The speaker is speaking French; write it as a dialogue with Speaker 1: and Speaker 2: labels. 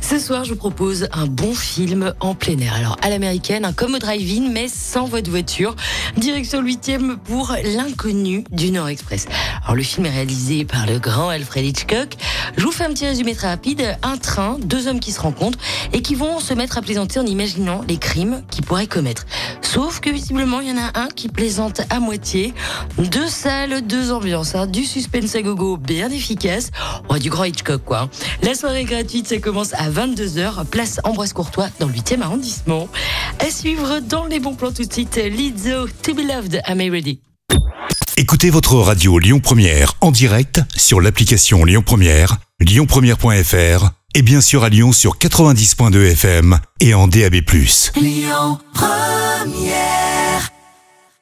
Speaker 1: Ce soir, je vous propose un bon film en plein air. Alors, à l'américaine, un comme au drive-in, mais sans votre voiture. Direction 8e pour L'inconnu du Nord Express. Alors, le film est réalisé par le grand Alfred Hitchcock. Je vous fais un petit résumé très rapide. Un train, deux hommes qui se rencontrent et qui vont se mettre à plaisanter en imaginant les crimes qu'ils pourraient commettre. Sauf que visiblement, il y en a un qui plaisante à moitié. Deux salles, deux ambiances, hein. du suspense à gogo bien efficace. Du grand Hitchcock, quoi. La soirée gratuite, ça commence à 22h, place Ambroise Courtois dans le 8e arrondissement. À suivre dans les bons plans tout de suite, Lizzo, To Be Loved, Am I Ready?
Speaker 2: Écoutez votre radio Lyon Première en direct sur l'application Lyon Première, lyonpremière.fr et bien sûr à Lyon sur 90.2 FM et en DAB+.
Speaker 3: Lyon Première